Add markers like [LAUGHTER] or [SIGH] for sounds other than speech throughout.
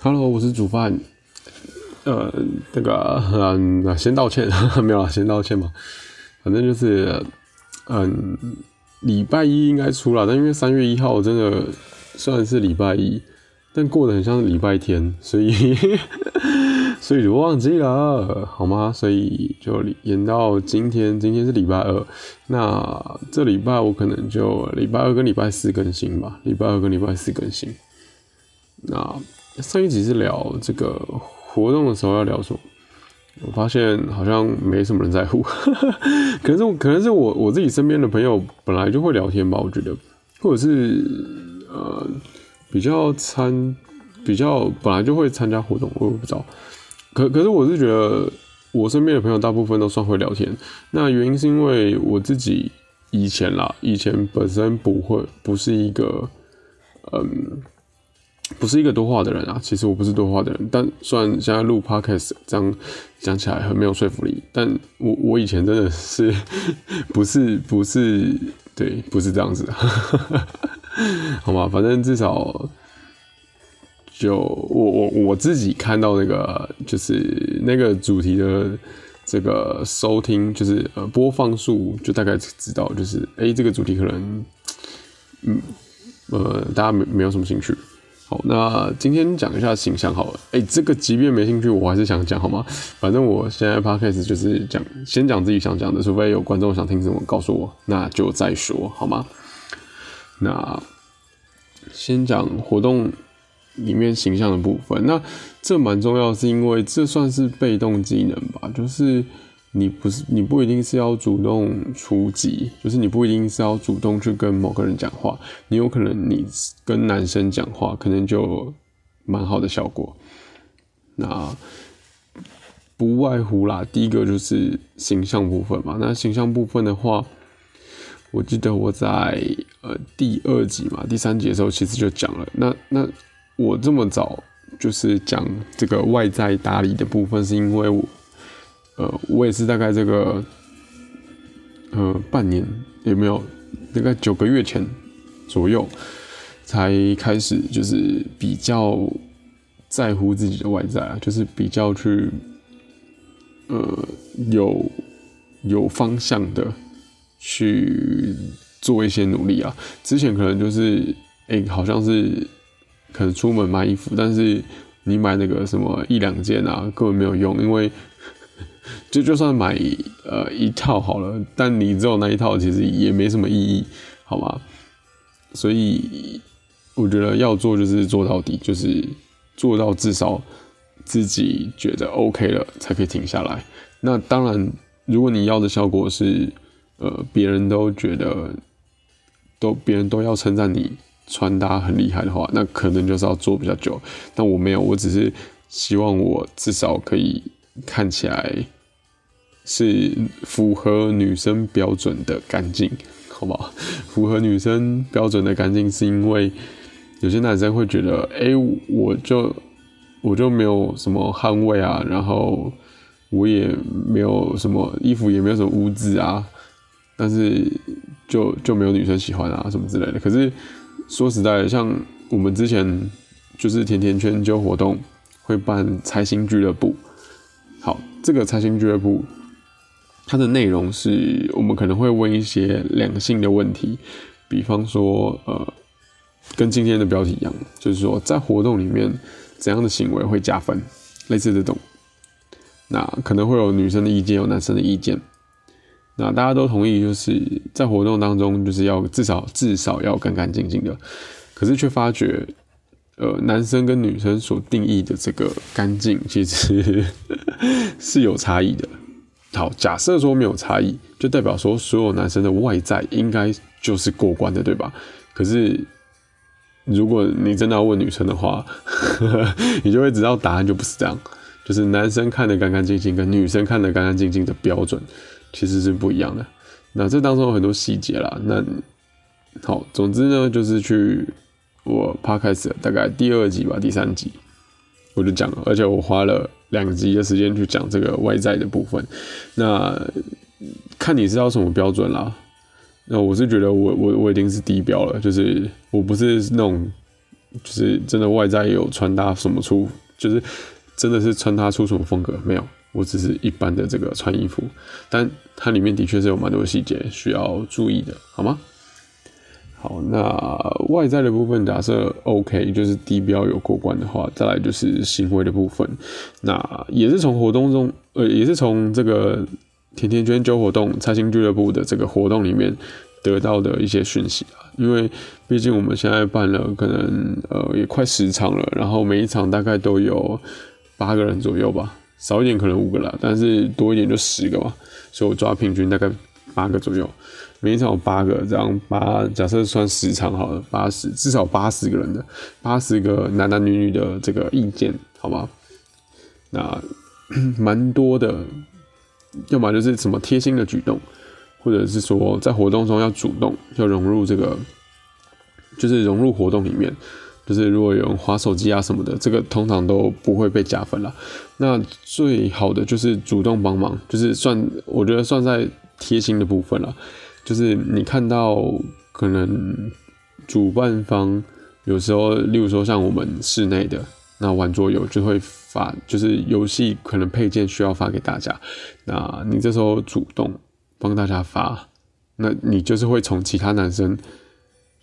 Hello，我是煮饭。呃，那个，嗯，先道歉，[LAUGHS] 没有了，先道歉嘛。反正就是，嗯，礼拜一应该出了，但因为三月一号真的算是礼拜一，但过得很像是礼拜天，所以 [LAUGHS] 所以就忘记了，好吗？所以就延到今天，今天是礼拜二，那这礼拜我可能就礼拜二跟礼拜四更新吧，礼拜二跟礼拜四更新。那上一集是聊这个活动的时候要聊什么？我发现好像没什么人在乎，[LAUGHS] 可能是可能是我我自己身边的朋友本来就会聊天吧，我觉得，或者是呃比较参比较本来就会参加活动，我也不知道。可可是我是觉得我身边的朋友大部分都算会聊天，那原因是因为我自己以前啦，以前本身不会不是一个嗯。不是一个多话的人啊，其实我不是多话的人，但虽然现在录 podcast 这样讲起来很没有说服力，但我我以前真的是 [LAUGHS] 不是不是对，不是这样子，[LAUGHS] 好吗？反正至少就我我我自己看到那个就是那个主题的这个收听，就是呃播放数，就大概知道就是哎这个主题可能嗯呃大家没没有什么兴趣。好，那今天讲一下形象好了。哎，这个即便没兴趣，我还是想讲，好吗？反正我现在 podcast 就是讲，先讲自己想讲的，除非有观众想听什么，告诉我，那就再说，好吗？那先讲活动里面形象的部分。那这蛮重要，是因为这算是被动技能吧，就是。你不是，你不一定是要主动出击，就是你不一定是要主动去跟某个人讲话，你有可能你跟男生讲话，可能就蛮好的效果。那不外乎啦，第一个就是形象部分嘛。那形象部分的话，我记得我在呃第二集嘛，第三集的时候其实就讲了。那那我这么早就是讲这个外在打理的部分，是因为我。呃，我也是大概这个，呃，半年有没有？大概九个月前左右才开始，就是比较在乎自己的外在啊，就是比较去，呃，有有方向的去做一些努力啊。之前可能就是，哎，好像是可能出门买衣服，但是你买那个什么一两件啊，根本没有用，因为。[LAUGHS] 就 [LAUGHS] 就算买呃一套好了，但你只有那一套，其实也没什么意义，好吗？所以我觉得要做就是做到底，就是做到至少自己觉得 OK 了，才可以停下来。那当然，如果你要的效果是呃别人都觉得都别人都要称赞你穿搭很厉害的话，那可能就是要做比较久。但我没有，我只是希望我至少可以看起来。是符合女生标准的干净，好不好？符合女生标准的干净，是因为有些男生会觉得，哎，我就我就没有什么汗味啊，然后我也没有什么衣服，也没有什么污渍啊，但是就就没有女生喜欢啊，什么之类的。可是说实在的，像我们之前就是甜甜圈就活动会办财星俱乐部，好，这个财星俱乐部。它的内容是我们可能会问一些两性的问题，比方说，呃，跟今天的标题一样，就是说在活动里面怎样的行为会加分，类似这种。那可能会有女生的意见，有男生的意见。那大家都同意，就是在活动当中就是要至少至少要干干净净的。可是却发觉，呃，男生跟女生所定义的这个 [LAUGHS] 干净，其实是有差异的。好，假设说没有差异，就代表说所有男生的外在应该就是过关的，对吧？可是如果你真的要问女生的话，[LAUGHS] 你就会知道答案就不是这样，就是男生看的干干净净跟女生看的干干净净的标准其实是不一样的。那这当中有很多细节啦。那好，总之呢，就是去我 podcast 大概第二集吧，第三集我就讲了，而且我花了。两集的时间去讲这个外在的部分，那看你是要什么标准啦。那我是觉得我我我已经是低标了，就是我不是那种就是真的外在有穿搭什么出，就是真的是穿搭出什么风格没有，我只是一般的这个穿衣服，但它里面的确是有蛮多细节需要注意的，好吗？好，那外在的部分假设 OK，就是低标有过关的话，再来就是行为的部分，那也是从活动中，呃，也是从这个甜甜圈揪活动、财星俱乐部的这个活动里面得到的一些讯息啊。因为毕竟我们现在办了可能呃也快十场了，然后每一场大概都有八个人左右吧，少一点可能五个啦，但是多一点就十个吧，所以我抓平均大概八个左右。每一场有八个，这样八假设算十场好了，八十至少八十个人的，八十个男男女女的这个意见，好吗？那 [CLEARS THROAT] 蛮多的，要么就是什么贴心的举动，或者是说在活动中要主动，要融入这个，就是融入活动里面，就是如果有人划手机啊什么的，这个通常都不会被加分了。那最好的就是主动帮忙，就是算我觉得算在贴心的部分了。就是你看到可能主办方有时候，例如说像我们室内的那玩桌游就会发，就是游戏可能配件需要发给大家，那你这时候主动帮大家发，那你就是会从其他男生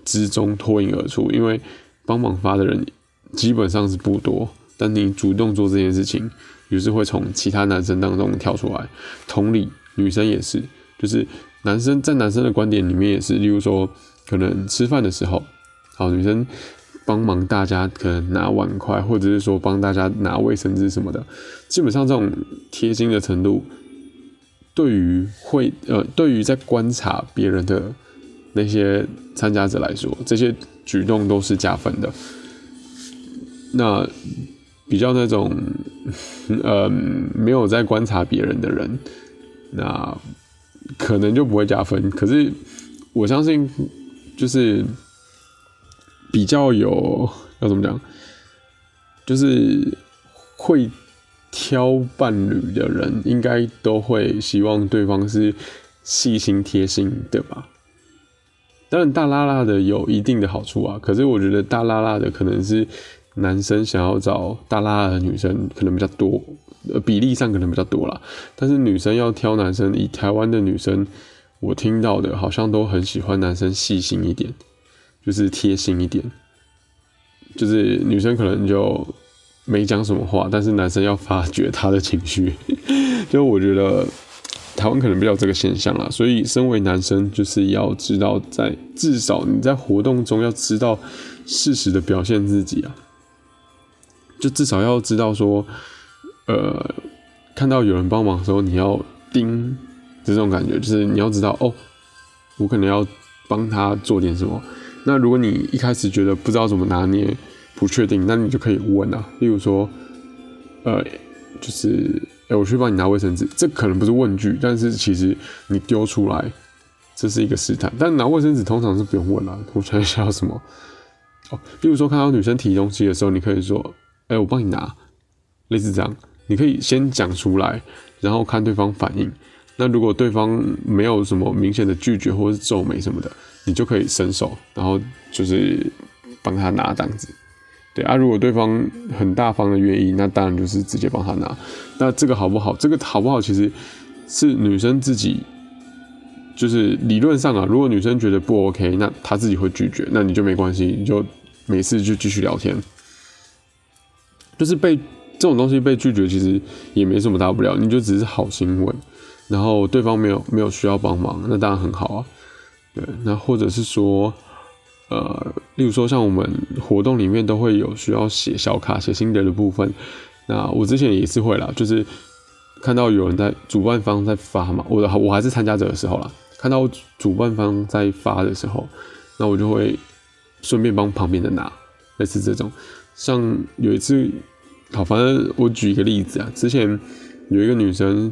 之中脱颖而出，因为帮忙发的人基本上是不多，但你主动做这件事情，于是会从其他男生当中跳出来。同理，女生也是，就是。男生在男生的观点里面也是，例如说，可能吃饭的时候，好，女生帮忙大家可能拿碗筷，或者是说帮大家拿卫生纸什么的，基本上这种贴心的程度，对于会呃，对于在观察别人的那些参加者来说，这些举动都是加分的。那比较那种呃没有在观察别人的人，那。可能就不会加分，可是我相信，就是比较有要怎么讲，就是会挑伴侣的人，应该都会希望对方是细心贴心的吧。当然，大拉拉的有一定的好处啊，可是我觉得大拉拉的可能是男生想要找大拉的女生可能比较多。呃，比例上可能比较多啦，但是女生要挑男生，以台湾的女生，我听到的好像都很喜欢男生细心一点，就是贴心一点，就是女生可能就没讲什么话，但是男生要发觉他的情绪，[LAUGHS] 就我觉得台湾可能比较这个现象啦，所以身为男生就是要知道，在至少你在活动中要知道适时的表现自己啊，就至少要知道说。呃，看到有人帮忙的时候，你要盯这种感觉，就是你要知道哦，我可能要帮他做点什么。那如果你一开始觉得不知道怎么拿捏，不确定，那你就可以问啊。例如说，呃，就是哎，我去帮你拿卫生纸，这可能不是问句，但是其实你丢出来，这是一个试探。但拿卫生纸通常是不用问了，我想一下要什么。哦，例如说看到女生提东西的时候，你可以说，哎，我帮你拿，类似这样。你可以先讲出来，然后看对方反应。那如果对方没有什么明显的拒绝或是皱眉什么的，你就可以伸手，然后就是帮他拿这样子。对啊，如果对方很大方的愿意，那当然就是直接帮他拿。那这个好不好？这个好不好？其实是女生自己，就是理论上啊，如果女生觉得不 OK，那她自己会拒绝，那你就没关系，你就每次就继续聊天，就是被。这种东西被拒绝其实也没什么大不了，你就只是好心问，然后对方没有没有需要帮忙，那当然很好啊。对，那或者是说，呃，例如说像我们活动里面都会有需要写小卡、写心得的部分，那我之前也是会啦，就是看到有人在主办方在发嘛，我的我还是参加者的时候啦，看到主办方在发的时候，那我就会顺便帮旁边的拿，类似这种，像有一次。好，反正我举一个例子啊，之前有一个女生，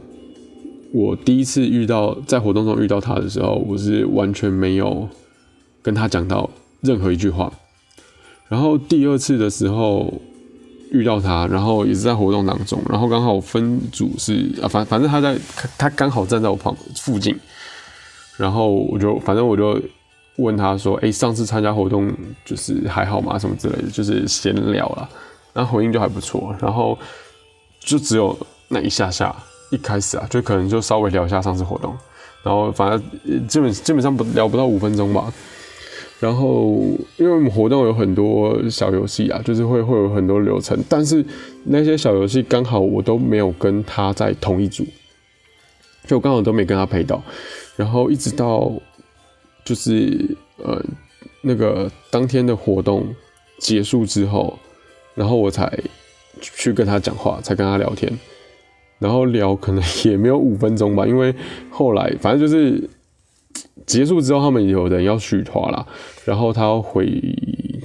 我第一次遇到在活动中遇到她的时候，我是完全没有跟她讲到任何一句话。然后第二次的时候遇到她，然后也是在活动当中，然后刚好分组是啊，反反正她在她刚好站在我旁附近，然后我就反正我就问他说：“哎，上次参加活动就是还好吗？什么之类的，就是闲聊啦。然后回应就还不错，然后就只有那一下下，一开始啊，就可能就稍微聊一下上次活动，然后反正基本基本上不聊不到五分钟吧。然后因为我们活动有很多小游戏啊，就是会会有很多流程，但是那些小游戏刚好我都没有跟他在同一组，就刚好都没跟他陪到，然后一直到。就是呃，那个当天的活动结束之后，然后我才去跟他讲话，才跟他聊天，然后聊可能也没有五分钟吧，因为后来反正就是结束之后，他们有人要续团了，然后他回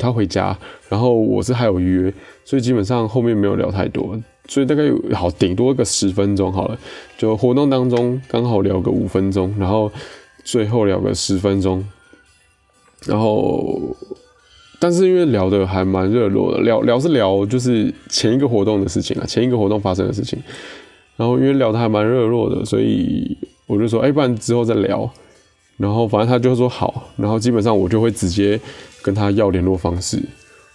他回家，然后我是还有约，所以基本上后面没有聊太多，所以大概好顶多个十分钟好了，就活动当中刚好聊个五分钟，然后。最后聊个十分钟，然后，但是因为聊的还蛮热络的，聊聊是聊就是前一个活动的事情啊，前一个活动发生的事情，然后因为聊的还蛮热络的，所以我就说，哎，不然之后再聊。然后反正他就说好，然后基本上我就会直接跟他要联络方式，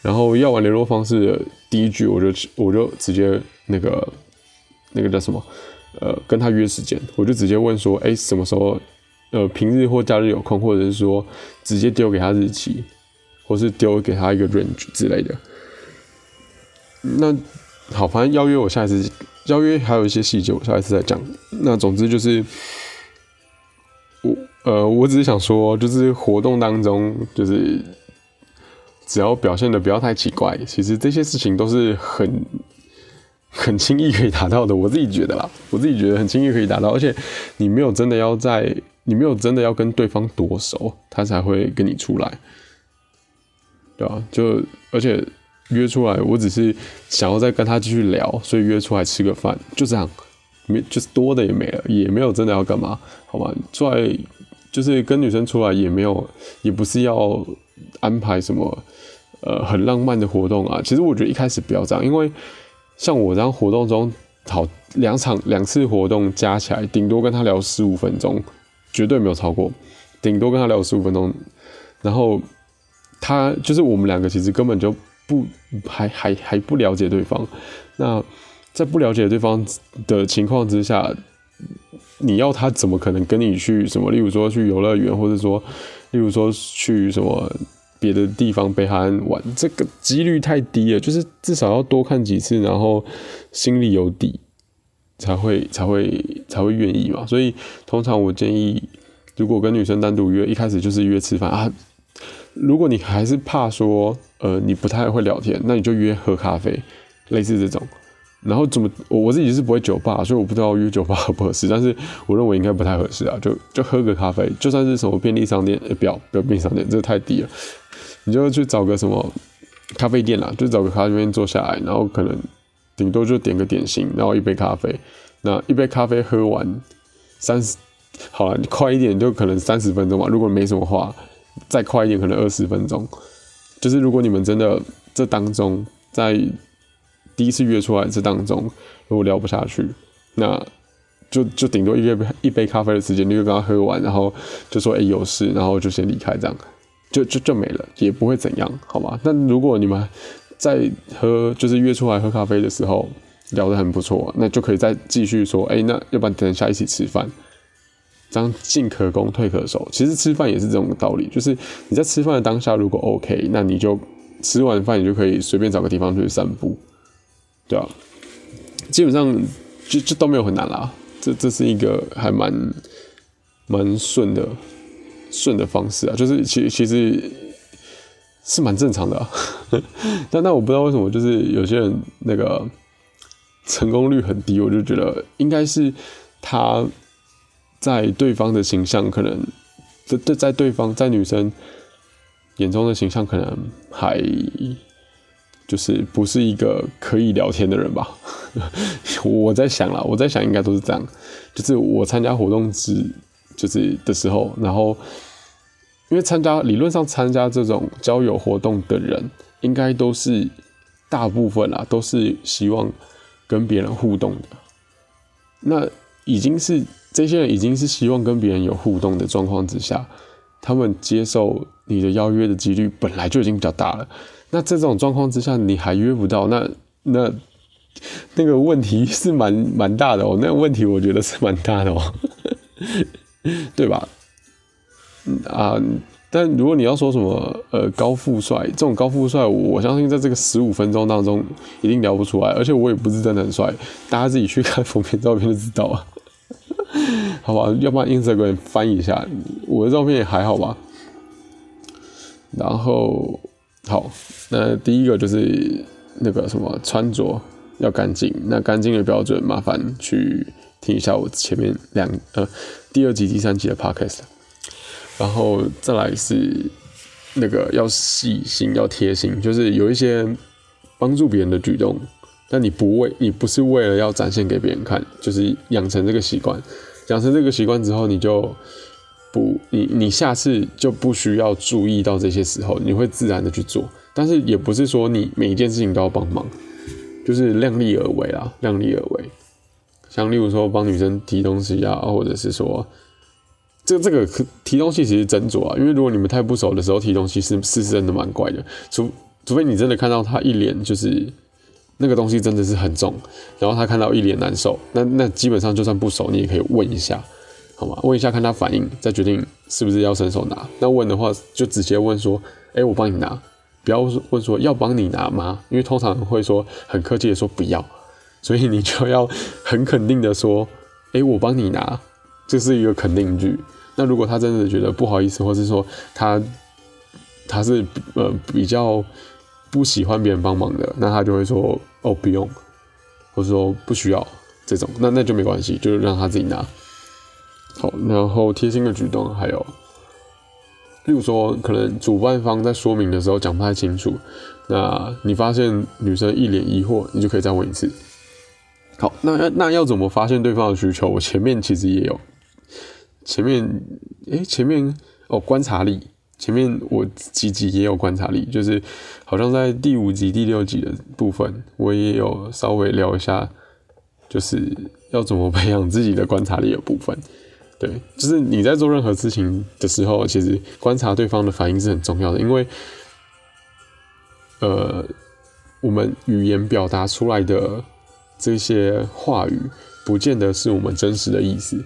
然后要完联络方式的第一句，我就我就直接那个那个叫什么，呃，跟他约时间，我就直接问说，哎，什么时候？呃，平日或假日有空，或者是说直接丢给他日期，或是丢给他一个 range 之类的。那好，反正邀约我下一次邀约还有一些细节，我下一次再讲。那总之就是我呃，我只是想说，就是活动当中，就是只要表现的不要太奇怪，其实这些事情都是很很轻易可以达到的。我自己觉得啦，我自己觉得很轻易可以达到，而且你没有真的要在。你没有真的要跟对方多熟，他才会跟你出来，对吧？就而且约出来，我只是想要再跟他继续聊，所以约出来吃个饭，就这样，没就是多的也没了，也没有真的要干嘛，好吧？出来就是跟女生出来，也没有，也不是要安排什么呃很浪漫的活动啊。其实我觉得一开始不要这样，因为像我这样活动中，好两场两次活动加起来，顶多跟他聊十五分钟。绝对没有超过，顶多跟他聊十五分钟，然后他就是我们两个其实根本就不还还还不了解对方。那在不了解对方的情况之下，你要他怎么可能跟你去什么？例如说去游乐园，或者说，例如说去什么别的地方北海岸玩，这个几率太低了。就是至少要多看几次，然后心里有底。才会才会才会愿意嘛，所以通常我建议，如果跟女生单独约，一开始就是约吃饭啊。如果你还是怕说，呃，你不太会聊天，那你就约喝咖啡，类似这种。然后怎么，我我自己是不会酒吧，所以我不知道约酒吧合不合适。但是我认为应该不太合适啊，就就喝个咖啡，就算是什么便利商店，也不要不要便利商店，这太低了。你就去找个什么咖啡店啦，就找个咖啡店坐下来，然后可能。顶多就点个点心，然后一杯咖啡。那一杯咖啡喝完，三十，好了，你快一点就可能三十分钟吧。如果没什么话，再快一点可能二十分钟。就是如果你们真的这当中，在第一次约出来这当中，如果聊不下去，那就就顶多一杯一杯咖啡的时间，你就跟他喝完，然后就说哎有事，然后就先离开，这样就就就没了，也不会怎样，好吗？但如果你们。在喝就是约出来喝咖啡的时候聊得很不错，那就可以再继续说，哎，那要不然等一下一起吃饭，这样进可攻退可守。其实吃饭也是这种道理，就是你在吃饭的当下如果 OK，那你就吃完饭你就可以随便找个地方去散步，对啊，基本上就就都没有很难啦，这这是一个还蛮蛮顺的顺的方式啊，就是其其实。是蛮正常的，[LAUGHS] 但那我不知道为什么，就是有些人那个成功率很低，我就觉得应该是他在对方的形象可能在在在对方在女生眼中的形象可能还就是不是一个可以聊天的人吧。[LAUGHS] 我在想了，我在想应该都是这样，就是我参加活动之就是的时候，然后。因为参加理论上参加这种交友活动的人，应该都是大部分啦，都是希望跟别人互动的。那已经是这些人已经是希望跟别人有互动的状况之下，他们接受你的邀约的几率本来就已经比较大了。那这种状况之下，你还约不到，那那那个问题是蛮蛮大的哦。那个问题我觉得是蛮大的哦，[LAUGHS] 对吧？啊，但如果你要说什么呃高富帅这种高富帅，我相信在这个十五分钟当中一定聊不出来，而且我也不是真的很帅，大家自己去看封面照片就知道了。[LAUGHS] 好吧，要不然 Instagram 翻一下，我的照片也还好吧。然后好，那第一个就是那个什么穿着要干净，那干净的标准，麻烦去听一下我前面两呃第二集、第三集的 podcast。然后再来是那个要细心、要贴心，就是有一些帮助别人的举动，但你不为你不是为了要展现给别人看，就是养成这个习惯。养成这个习惯之后，你就不你你下次就不需要注意到这些时候，你会自然的去做。但是也不是说你每一件事情都要帮忙，就是量力而为啦，量力而为。像例如说帮女生提东西啊，或者是说这这个提东西其实斟酌啊，因为如果你们太不熟的时候提东西是是真的蛮怪的，除除非你真的看到他一脸就是。那个东西真的是很重，然后他看到一脸难受，那那基本上就算不熟，你也可以问一下，好吗？问一下看他反应，再决定是不是要伸手拿。那问的话，就直接问说：“哎，我帮你拿。”不要问说要帮你拿吗？因为通常会说很客气的说不要，所以你就要很肯定的说：“哎，我帮你拿。”这是一个肯定句。那如果他真的觉得不好意思，或是说他他是呃比较。不喜欢别人帮忙的，那他就会说哦不用，或者说不需要这种，那那就没关系，就让他自己拿。好，然后贴心的举动还有，例如说可能主办方在说明的时候讲不太清楚，那你发现女生一脸疑惑，你就可以再问一次。好，那那要怎么发现对方的需求？我前面其实也有，前面诶，前面哦观察力。前面我几集也有观察力，就是好像在第五集、第六集的部分，我也有稍微聊一下，就是要怎么培养自己的观察力的部分。对，就是你在做任何事情的时候，其实观察对方的反应是很重要的，因为，呃，我们语言表达出来的这些话语，不见得是我们真实的意思，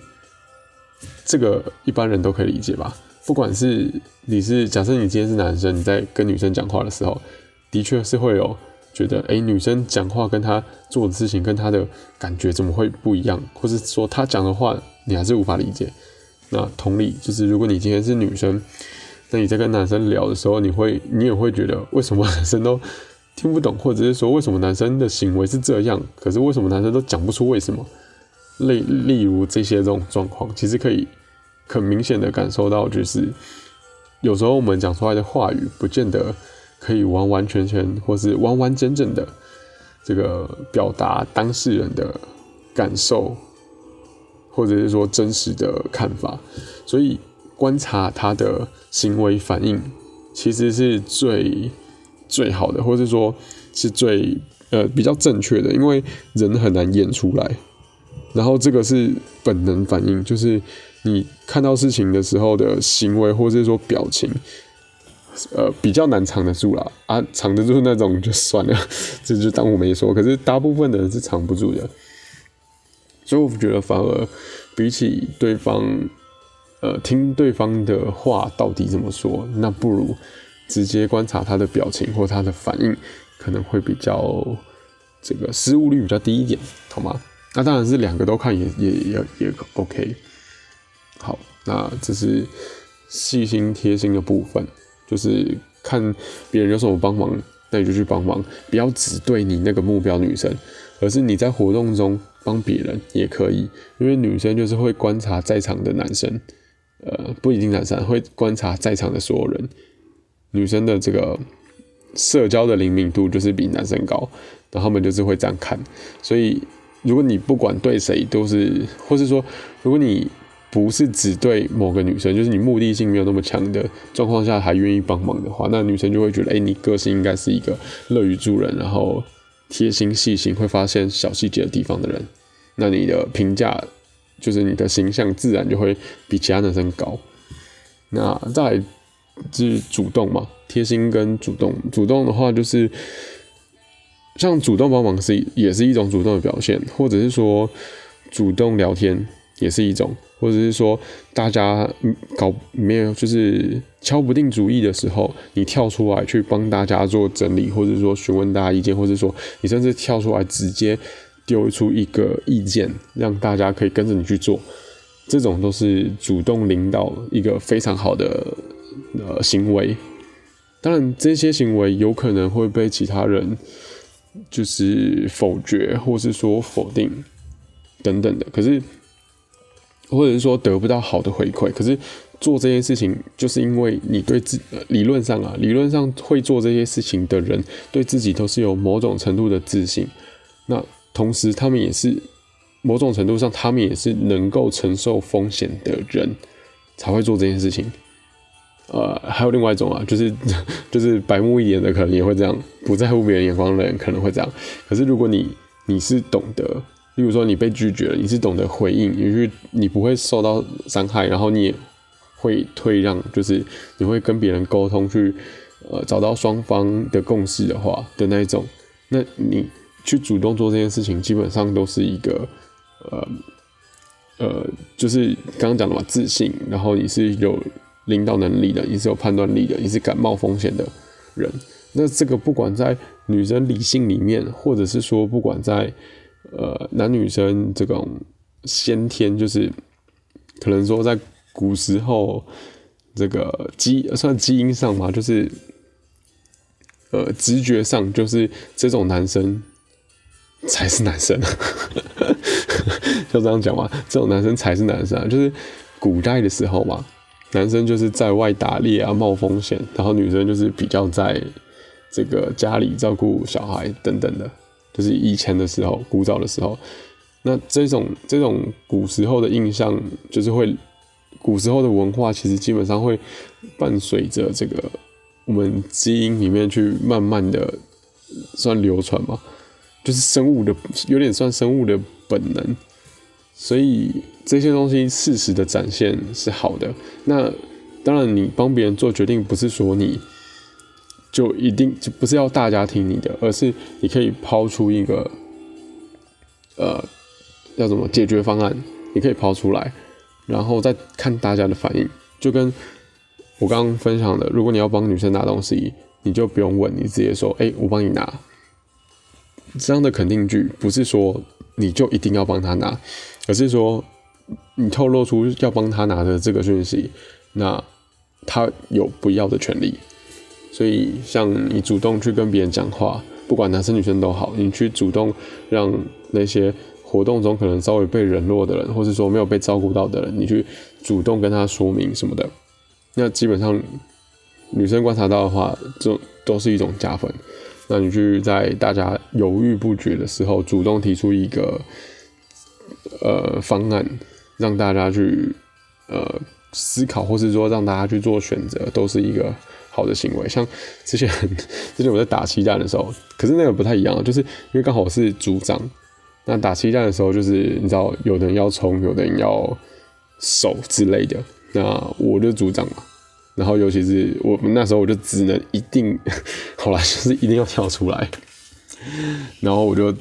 这个一般人都可以理解吧。不管是你是假设你今天是男生，你在跟女生讲话的时候，的确是会有觉得，哎，女生讲话跟她做的事情跟她的感觉怎么会不一样，或是说她讲的话你还是无法理解。那同理，就是如果你今天是女生，那你在跟男生聊的时候，你会你也会觉得为什么男生都听不懂，或者是说为什么男生的行为是这样，可是为什么男生都讲不出为什么？例例如这些这种状况，其实可以。很明显的感受到，就是有时候我们讲出来的话语，不见得可以完完全全或是完完整整的这个表达当事人的感受，或者是说真实的看法。所以观察他的行为反应，其实是最最好的，或者说是最呃比较正确的，因为人很难演出来。然后这个是本能反应，就是你看到事情的时候的行为，或者是说表情，呃，比较难藏得住啦。啊，藏得住那种就算了，这就当我没说。可是大部分的人是藏不住的，所以我觉得反而比起对方，呃，听对方的话到底怎么说，那不如直接观察他的表情或他的反应，可能会比较这个失误率比较低一点，好吗？那当然是两个都看也也也也 OK。好，那这是细心贴心的部分，就是看别人有什么帮忙，那你就去帮忙，不要只对你那个目标女生，而是你在活动中帮别人也可以，因为女生就是会观察在场的男生，呃，不一定男生会观察在场的所有人，女生的这个社交的灵敏度就是比男生高，然后他们就是会这样看，所以。如果你不管对谁都是，或是说，如果你不是只对某个女生，就是你目的性没有那么强的状况下还愿意帮忙的话，那女生就会觉得，哎，你个性应该是一个乐于助人，然后贴心细心，会发现小细节的地方的人。那你的评价，就是你的形象自然就会比其他男生高。那再是主动嘛，贴心跟主动。主动的话就是像主动帮忙是也是一种主动的表现，或者是说主动聊天也是一种，或者是说大家搞没有就是敲不定主意的时候，你跳出来去帮大家做整理，或者说询问大家意见，或者说你甚至跳出来直接丢出一个意见，让大家可以跟着你去做。这种都是主动领导一个非常好的呃行为，当然这些行为有可能会被其他人就是否决，或是说否定等等的。可是或者是说得不到好的回馈，可是做这件事情就是因为你对自理论上啊，理论上会做这些事情的人对自己都是有某种程度的自信，那同时他们也是。某种程度上，他们也是能够承受风险的人，才会做这件事情。呃，还有另外一种啊，[LAUGHS] 就是就是白目一点的，可能也会这样，不在乎别人眼光的人可能会这样。可是如果你你是懂得，例如说你被拒绝了，你是懂得回应，也许你不会受到伤害，然后你也会退让，就是你会跟别人沟通，去呃找到双方的共识的话的那一种，那你去主动做这件事情，基本上都是一个。呃，呃，就是刚刚讲的嘛，自信，然后你是有领导能力的，你是有判断力的，你是敢冒风险的人。那这个不管在女生理性里面，或者是说不管在呃男女生这种先天，就是可能说在古时候这个基算基因上嘛，就是呃直觉上，就是这种男生才是男生。[LAUGHS] 就这样讲嘛，这种男生才是男生啊！就是古代的时候嘛，男生就是在外打猎啊，冒风险，然后女生就是比较在这个家里照顾小孩等等的。就是以前的时候，古早的时候，那这种这种古时候的印象，就是会古时候的文化，其实基本上会伴随着这个我们基因里面去慢慢的算流传嘛，就是生物的有点算生物的本能。所以这些东西事实的展现是好的。那当然，你帮别人做决定，不是说你就一定就不是要大家听你的，而是你可以抛出一个呃叫什么解决方案，你可以抛出来，然后再看大家的反应。就跟我刚刚分享的，如果你要帮女生拿东西，你就不用问，你直接说：“哎，我帮你拿。”这样的肯定句不是说你就一定要帮她拿。可是说，你透露出要帮他拿的这个讯息，那他有不要的权利。所以，像你主动去跟别人讲话，不管男生女生都好，你去主动让那些活动中可能稍微被冷落的人，或是说没有被照顾到的人，你去主动跟他说明什么的，那基本上女生观察到的话，这都是一种加分。那你去在大家犹豫不决的时候，主动提出一个。呃，方案让大家去呃思考，或是说让大家去做选择，都是一个好的行为。像之前 [LAUGHS] 之前我在打气弹的时候，可是那个不太一样，就是因为刚好我是组长，那打气弹的时候，就是你知道，有的人要冲，有的人要守之类的，那我就组长嘛。然后尤其是我们那时候，我就只能一定，[LAUGHS] 后来就是一定要跳出来，然后我就。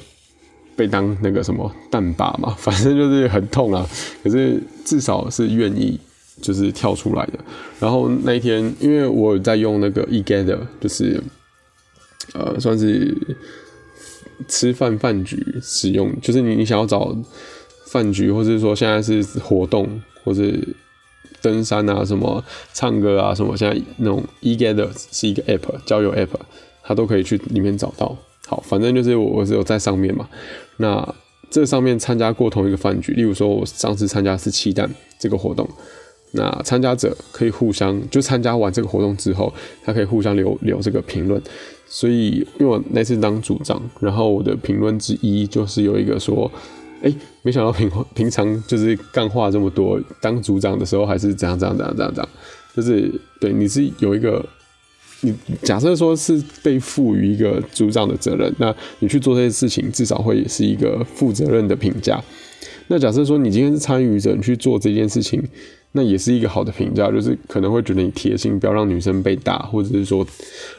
被当那个什么弹靶嘛，[LAUGHS] 反正就是很痛啊。可是至少是愿意就是跳出来的。然后那一天，因为我在用那个 eGather，就是呃算是吃饭饭局使用，就是你你想要找饭局，或者说现在是活动，或者登山啊什么唱歌啊什么，现在那种 eGather 是一个 app 交友 app，它都可以去里面找到。好，反正就是我我是有在上面嘛。那这上面参加过同一个饭局，例如说我上次参加是七蛋这个活动，那参加者可以互相就参加完这个活动之后，他可以互相留留这个评论。所以因为我那次当组长，然后我的评论之一就是有一个说，哎，没想到平平常就是干话这么多，当组长的时候还是怎样怎样怎样怎样怎样，就是对你是有一个。你假设说是被赋予一个组长的责任，那你去做这些事情，至少会是一个负责任的评价。那假设说你今天是参与者，你去做这件事情，那也是一个好的评价，就是可能会觉得你贴心，不要让女生被打，或者是说，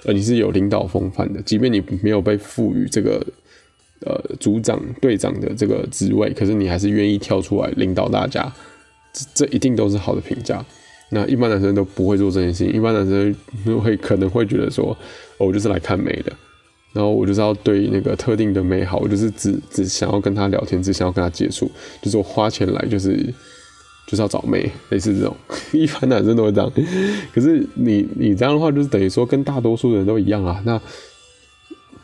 呃，你是有领导风范的，即便你没有被赋予这个呃组长、队长的这个职位，可是你还是愿意跳出来领导大家，这这一定都是好的评价。那一般男生都不会做这件事情，一般男生会可能会觉得说，我就是来看美的，然后我就是要对那个特定的美好，我就是只只想要跟他聊天，只想要跟他接触，就是我花钱来就是就是要找妹，类似这种，[LAUGHS] 一般男生都会这样。可是你你这样的话，就是等于说跟大多数人都一样啊。那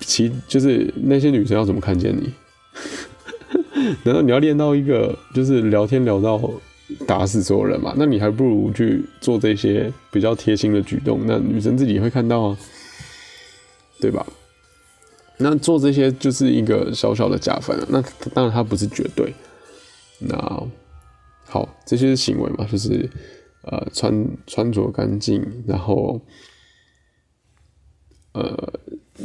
其就是那些女生要怎么看见你？[LAUGHS] 难道你要练到一个就是聊天聊到？打死所有人嘛？那你还不如去做这些比较贴心的举动，那女生自己会看到啊，对吧？那做这些就是一个小小的加分了。那当然它不是绝对。那好，这些行为嘛，就是呃穿穿着干净，然后呃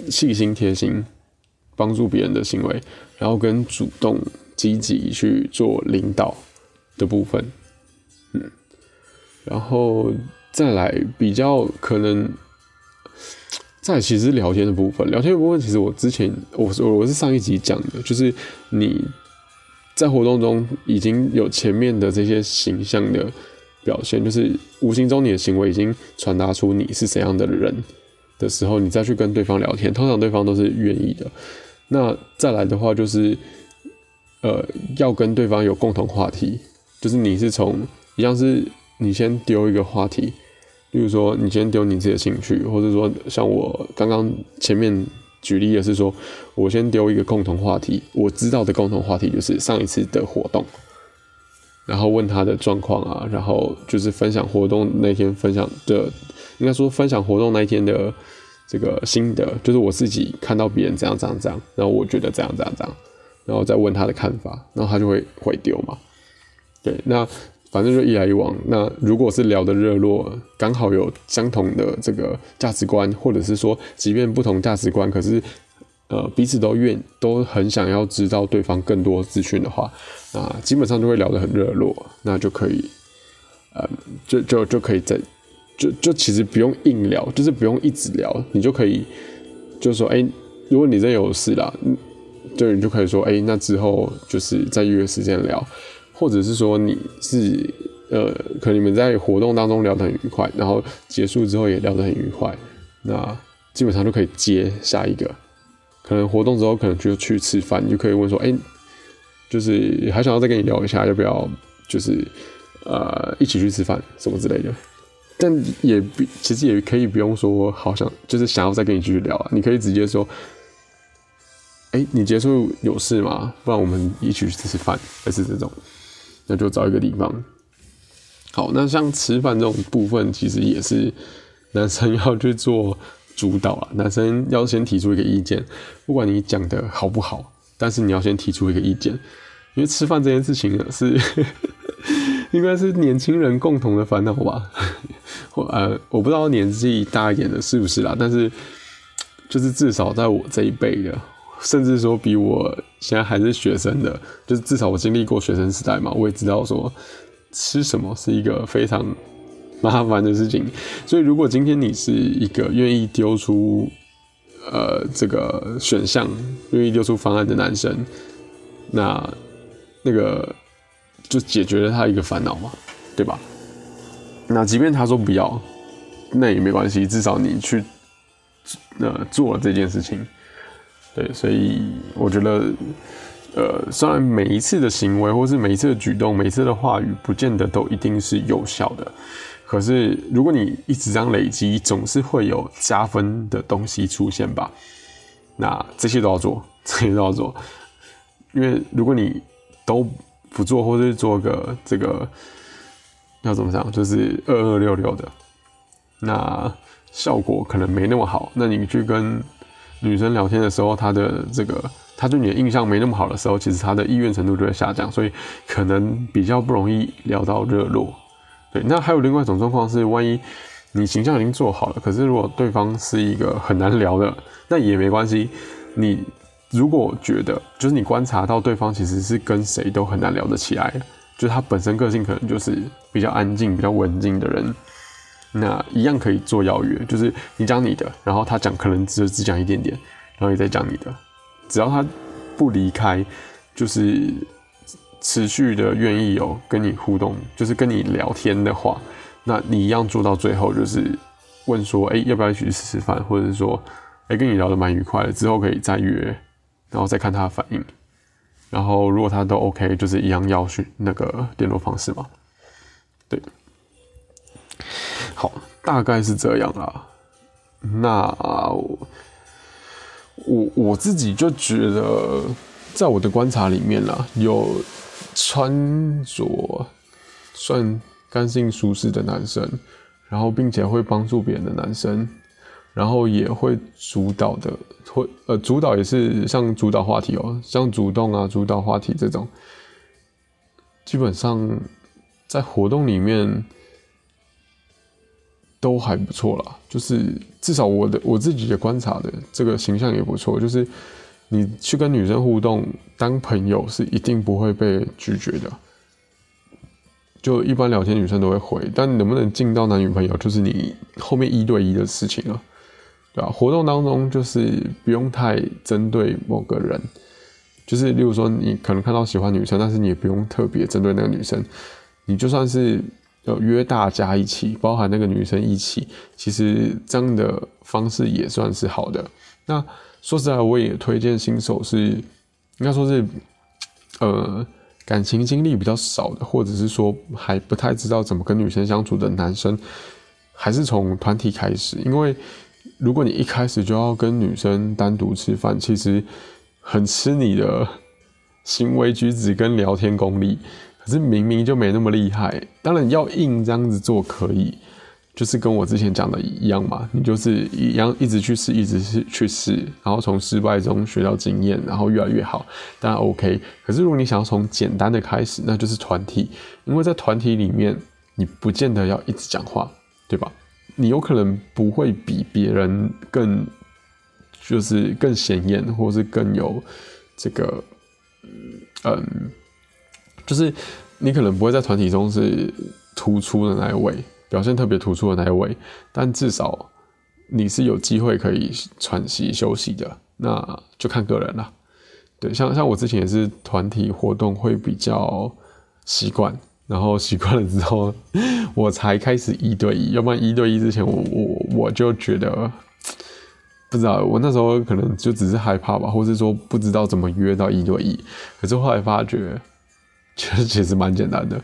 细心贴心，帮助别人的行为，然后跟主动积极去做领导。的部分，嗯，然后再来比较可能，[TSK] 在其实聊天的部分，聊天的部分其实我之前我我我是上一集讲的，就是你在活动中已经有前面的这些形象的表现，就是无形中你的行为已经传达出你是怎样的人的时候，你再去跟对方聊天，通常对方都是愿意的。那再来的话，就是呃，要跟对方有共同话题。就是你是从一样是你先丢一个话题，例如说你先丢你自己的兴趣，或者说像我刚刚前面举例的是说，我先丢一个共同话题，我知道的共同话题就是上一次的活动，然后问他的状况啊，然后就是分享活动那天分享的，应该说分享活动那一天的这个心得，就是我自己看到别人怎样怎样怎样，然后我觉得怎样怎样怎样，然后再问他的看法，然后他就会会丢嘛。对，那反正就一来一往。那如果是聊的热络，刚好有相同的这个价值观，或者是说，即便不同价值观，可是呃彼此都愿都很想要知道对方更多资讯的话，那基本上就会聊得很热络。那就可以，呃，就就就可以在，就就其实不用硬聊，就是不用一直聊，你就可以就说，哎，如果你真有事啦，对，你就可以说，哎，那之后就是再约时间聊。或者是说你是呃，可能你们在活动当中聊得很愉快，然后结束之后也聊得很愉快，那基本上就可以接下一个。可能活动之后可能就去吃饭，你就可以问说，哎，就是还想要再跟你聊一下，要不要就是呃一起去吃饭什么之类的。但也比其实也可以不用说，好想就是想要再跟你继续聊啊，你可以直接说。哎，你结束有事吗？不然我们一起去吃吃饭，还是这种，那就找一个地方。好，那像吃饭这种部分，其实也是男生要去做主导啊。男生要先提出一个意见，不管你讲的好不好，但是你要先提出一个意见，因为吃饭这件事情呢，是 [LAUGHS] 应该是年轻人共同的烦恼吧？或呃，我不知道年纪大一点的是不是啦，但是就是至少在我这一辈的。甚至说比我现在还是学生的，就是至少我经历过学生时代嘛，我也知道说吃什么是一个非常麻烦的事情。所以如果今天你是一个愿意丢出呃这个选项、愿意丢出方案的男生，那那个就解决了他一个烦恼嘛，对吧？那即便他说不要，那也没关系，至少你去呃做了这件事情。对，所以我觉得，呃，虽然每一次的行为，或是每一次的举动，每一次的话语，不见得都一定是有效的，可是如果你一直这样累积，总是会有加分的东西出现吧。那这些都要做，这些都要做，因为如果你都不做，或是做个这个要怎么讲，就是二二六六的，那效果可能没那么好。那你去跟女生聊天的时候，她的这个，她对你的印象没那么好的时候，其实她的意愿程度就会下降，所以可能比较不容易聊到热络。对，那还有另外一种状况是，万一你形象已经做好了，可是如果对方是一个很难聊的，那也没关系。你如果觉得，就是你观察到对方其实是跟谁都很难聊得起来，就是他本身个性可能就是比较安静、比较文静的人，那一样可以做邀约，就是你讲你的，然后他讲可能只只讲一点点，然后你再讲你的，只要他不离开，就是持续的愿意有跟你互动，就是跟你聊天的话，那你一样做到最后，就是问说，哎，要不要一起去吃吃饭，或者是说，哎，跟你聊得蛮愉快的，之后可以再约，然后再看他的反应。然后如果他都 OK，就是一样要去那个联络方式嘛。对，好，大概是这样啦。那我我自己就觉得，在我的观察里面啦，有穿着算干净舒适的男生，然后并且会帮助别人的男生。然后也会主导的，会呃主导也是像主导话题哦，像主动啊主导话题这种，基本上在活动里面都还不错啦。就是至少我的我自己的观察的这个形象也不错。就是你去跟女生互动当朋友是一定不会被拒绝的，就一般聊天女生都会回，但能不能进到男女朋友，就是你后面一对一的事情了。对吧？活动当中就是不用太针对某个人，就是例如说你可能看到喜欢女生，但是你也不用特别针对那个女生，你就算是约大家一起，包含那个女生一起，其实这样的方式也算是好的。那说实在，我也推荐新手是应该说是呃感情经历比较少的，或者是说还不太知道怎么跟女生相处的男生，还是从团体开始，因为。如果你一开始就要跟女生单独吃饭，其实很吃你的行为举止跟聊天功力，可是明明就没那么厉害。当然要硬这样子做可以，就是跟我之前讲的一样嘛，你就是一样一直去试，一直是去试，然后从失败中学到经验，然后越来越好，当然 OK。可是如果你想要从简单的开始，那就是团体，因为在团体里面，你不见得要一直讲话，对吧？你有可能不会比别人更，就是更显眼，或是更有这个，嗯，就是你可能不会在团体中是突出的那一位，表现特别突出的那一位，但至少你是有机会可以喘息休息的，那就看个人了。对，像像我之前也是团体活动会比较习惯。然后习惯了之后，我才开始一对一。要不然一对一之前，我我我就觉得不知道。我那时候可能就只是害怕吧，或是说不知道怎么约到一对一。可是后来发觉，其实其实蛮简单的，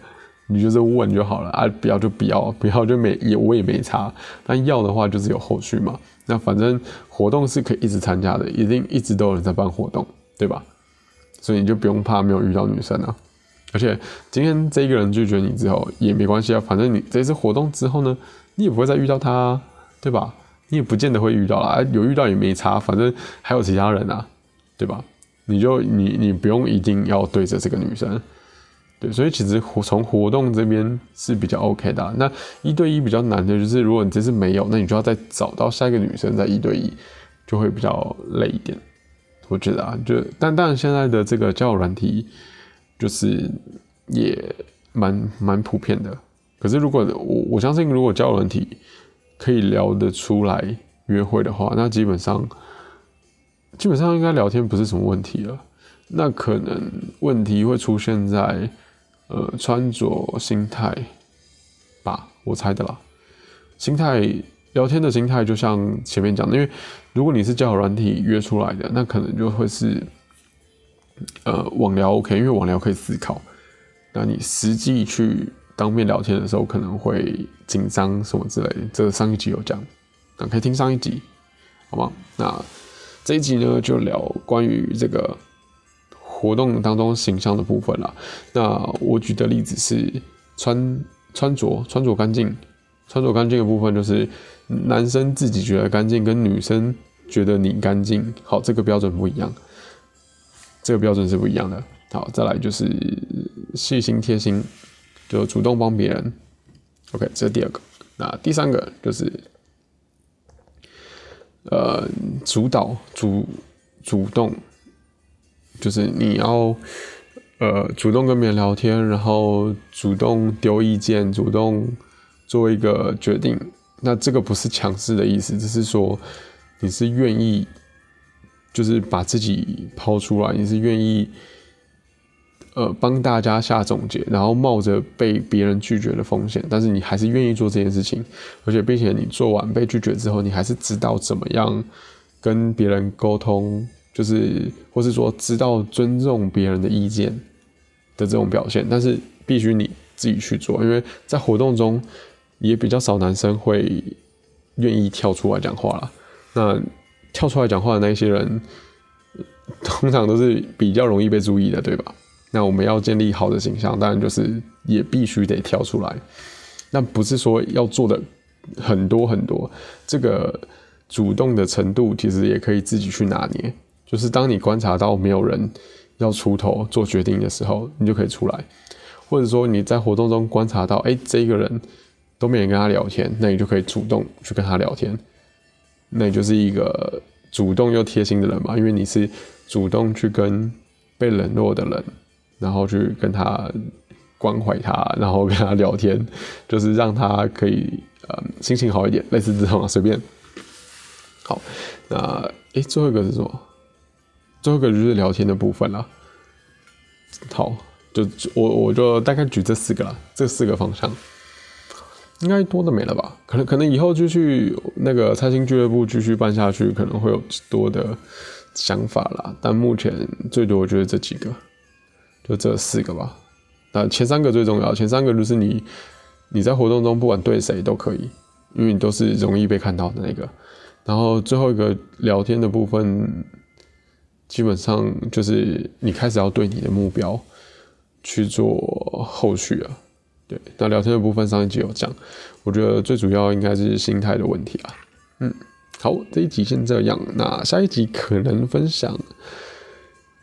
你就是问就好了啊，不要就不要，不要就没也我也没差。但要的话就是有后续嘛。那反正活动是可以一直参加的，一定一直都有人在办活动，对吧？所以你就不用怕没有遇到女生啊。而且今天这一个人拒绝你之后也没关系啊，反正你这次活动之后呢，你也不会再遇到他，对吧？你也不见得会遇到啦，有遇到也没差，反正还有其他人啊，对吧？你就你你不用一定要对着这个女生，对，所以其实从活动这边是比较 OK 的。那一对一比较难的就是，如果你这次没有，那你就要再找到下一个女生再一对一，就会比较累一点。我觉得啊，就但但现在的这个交友软体。就是也蛮蛮普遍的，可是如果我我相信，如果交友软体可以聊得出来约会的话，那基本上基本上应该聊天不是什么问题了。那可能问题会出现在呃穿着心态吧，我猜的啦。心态聊天的心态，就像前面讲的，因为如果你是交友软体约出来的，那可能就会是。呃，网聊 OK，因为网聊可以思考。那你实际去当面聊天的时候，可能会紧张什么之类的。这上一集有讲，那可以听上一集，好吗？那这一集呢，就聊关于这个活动当中形象的部分了。那我举的例子是穿穿着穿着干净，穿着干净的部分就是男生自己觉得干净，跟女生觉得你干净，好，这个标准不一样。这个标准是不一样的。好，再来就是细心贴心，就主动帮别人。OK，这是第二个。那第三个就是，呃，主导主主动，就是你要呃主动跟别人聊天，然后主动丢意见，主动做一个决定。那这个不是强势的意思，只是说你是愿意，就是把自己抛出来，你是愿意。呃，帮大家下总结，然后冒着被别人拒绝的风险，但是你还是愿意做这件事情，而且并且你做完被拒绝之后，你还是知道怎么样跟别人沟通，就是或是说知道尊重别人的意见的这种表现，但是必须你自己去做，因为在活动中也比较少男生会愿意跳出来讲话了。那跳出来讲话的那些人，[LAUGHS] 通常都是比较容易被注意的，对吧？那我们要建立好的形象，当然就是也必须得跳出来。那不是说要做的很多很多，这个主动的程度其实也可以自己去拿捏。就是当你观察到没有人要出头做决定的时候，你就可以出来；或者说你在活动中观察到，哎，这个人都没人跟他聊天，那你就可以主动去跟他聊天。那你就是一个主动又贴心的人嘛，因为你是主动去跟被冷落的人。然后去跟他关怀他，然后跟他聊天，就是让他可以呃心情好一点，类似这种啊，随便。好，那诶，最后一个是什么？最后一个就是聊天的部分了。好，就我我就大概举这四个了，这四个方向，应该多的没了吧？可能可能以后继续那个财星俱乐部继续办下去，可能会有多的想法啦。但目前最多我觉得这几个。就这四个吧，那前三个最重要，前三个就是你你在活动中不管对谁都可以，因为你都是容易被看到的那个。然后最后一个聊天的部分，基本上就是你开始要对你的目标去做后续啊。对，那聊天的部分上一集有讲，我觉得最主要应该是心态的问题啊。嗯，好，这一集先这样，那下一集可能分享。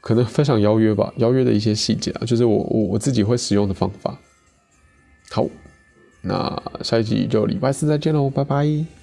可能分享邀约吧，邀约的一些细节啊，就是我我我自己会使用的方法。好，那下一集就礼拜四再见喽，拜拜。